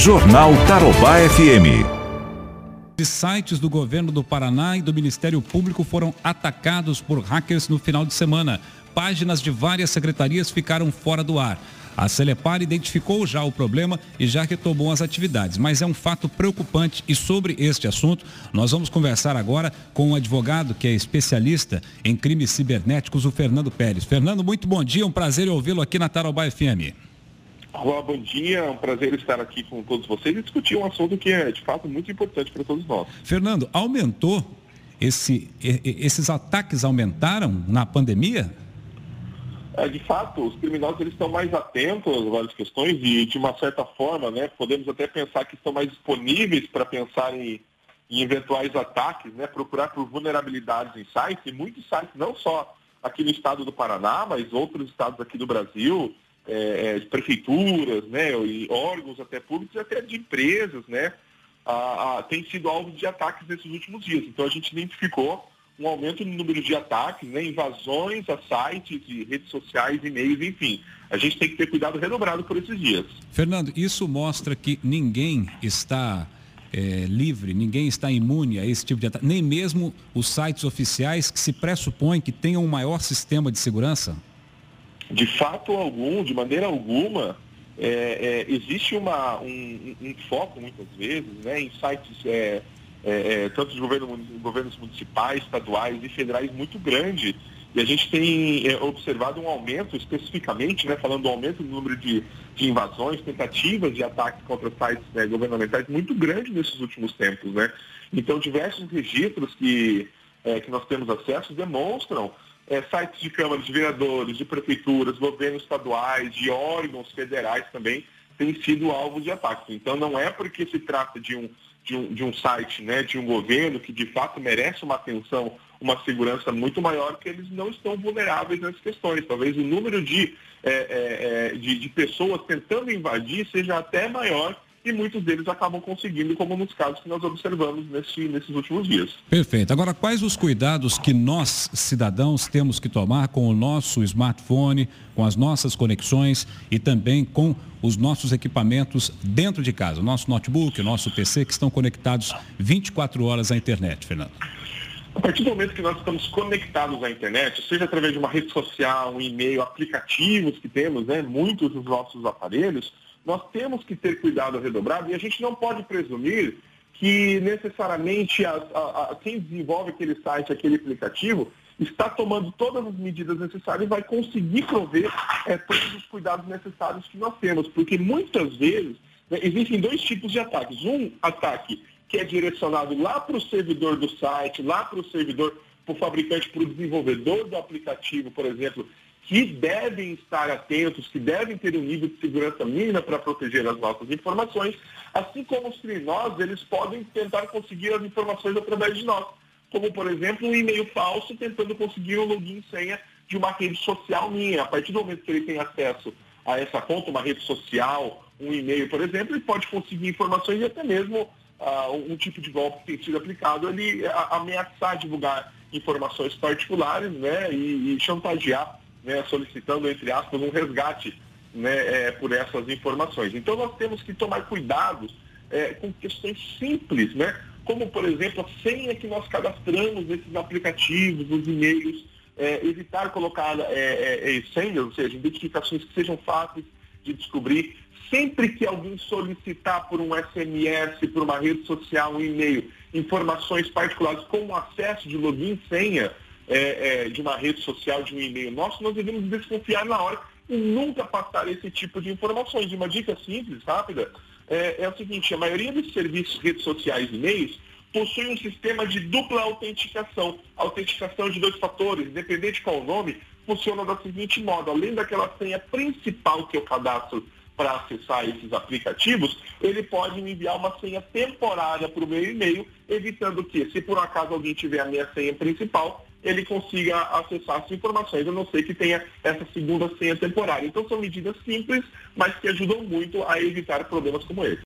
Jornal Tarobá FM. Sites do governo do Paraná e do Ministério Público foram atacados por hackers no final de semana. Páginas de várias secretarias ficaram fora do ar. A Celepar identificou já o problema e já retomou as atividades, mas é um fato preocupante e sobre este assunto nós vamos conversar agora com um advogado que é especialista em crimes cibernéticos, o Fernando Pérez. Fernando, muito bom dia, um prazer ouvi-lo aqui na Tarobá FM. Olá, bom dia, é um prazer estar aqui com todos vocês e discutir um assunto que é de fato muito importante para todos nós. Fernando, aumentou esse, esses ataques aumentaram na pandemia? É, de fato, os criminosos eles estão mais atentos às várias questões e, de uma certa forma, né, podemos até pensar que estão mais disponíveis para pensar em, em, eventuais ataques, né, procurar por vulnerabilidades em sites, e muitos sites, não só aqui no estado do Paraná, mas outros estados aqui do Brasil, é, é prefeituras, né, e órgãos até públicos, até de empresas, né, a, a, tem sido alvo de ataques nesses últimos dias. Então a gente identificou um aumento no número de ataques, né, invasões a sites e redes sociais, e-mails, enfim. A gente tem que ter cuidado redobrado por esses dias. Fernando, isso mostra que ninguém está é, livre, ninguém está imune a esse tipo de ataque, nem mesmo os sites oficiais que se pressupõem que tenham um maior sistema de segurança? De fato algum, de maneira alguma, é, é, existe uma, um, um, foco, muitas vezes, né, em sites é, é, é, tanto de governo, governos municipais, estaduais e federais muito grande. E a gente tem é, observado um aumento, especificamente, né, falando do aumento do número de, de invasões, tentativas de ataques contra sites né, governamentais muito grande nesses últimos tempos. Né? Então, diversos registros que, é, que nós temos acesso demonstram é, sites de câmaras de vereadores, de prefeituras, governos estaduais, de órgãos federais também têm sido alvo de ataques. Então, não é porque se trata de um de um, de um site, né, de um governo que de fato merece uma atenção, uma segurança muito maior, que eles não estão vulneráveis nessas questões. Talvez o número de, é, é, é de, de pessoas tentando invadir seja até maior e muitos deles acabam conseguindo, como nos casos que nós observamos nesse, nesses últimos dias. Perfeito. Agora, quais os cuidados que nós, cidadãos, temos que tomar com o nosso smartphone, com as nossas conexões e também com os nossos equipamentos dentro de casa, o nosso notebook, o nosso PC, que estão conectados 24 horas à internet, Fernando? A partir do momento que nós estamos conectados à internet, seja através de uma rede social, um e-mail, aplicativos que temos, né, muitos dos nossos aparelhos, nós temos que ter cuidado redobrado e a gente não pode presumir que necessariamente a, a, a, quem desenvolve aquele site, aquele aplicativo, está tomando todas as medidas necessárias e vai conseguir prover é, todos os cuidados necessários que nós temos. Porque muitas vezes né, existem dois tipos de ataques. Um ataque que é direcionado lá para o servidor do site, lá para o servidor, para o fabricante, para o desenvolvedor do aplicativo, por exemplo, que devem estar atentos, que devem ter um nível de segurança mínima para proteger as nossas informações, assim como os criminosos, eles podem tentar conseguir as informações através de nós, como, por exemplo, um e-mail falso tentando conseguir o login e senha de uma rede social minha. A partir do momento que ele tem acesso a essa conta, uma rede social, um e-mail, por exemplo, ele pode conseguir informações e até mesmo uh, um tipo de golpe que tem sido aplicado, ele ameaçar divulgar informações particulares né, e, e chantagear né, solicitando, entre aspas, um resgate né, é, por essas informações. Então nós temos que tomar cuidado é, com questões simples, né? como, por exemplo, a senha que nós cadastramos nesses aplicativos, nos e-mails, é, evitar colocar é, é, é, senhas, ou seja, identificações que sejam fáceis de descobrir. Sempre que alguém solicitar por um SMS, por uma rede social, um e-mail, informações particulares como acesso de login e senha, é, é, de uma rede social, de um e-mail nosso, nós devemos desconfiar na hora e nunca passar esse tipo de informações. Uma dica simples, rápida, é, é o seguinte, a maioria dos serviços, redes sociais e e-mails possui um sistema de dupla autenticação. autenticação de dois fatores, independente de qual nome, funciona da seguinte modo, além daquela senha principal que eu cadastro para acessar esses aplicativos, ele pode me enviar uma senha temporária para o meu e-mail, evitando que, se por acaso alguém tiver a minha senha principal, ele consiga acessar as informações, a não ser que tenha essa segunda senha temporária. Então são medidas simples, mas que ajudam muito a evitar problemas como esse.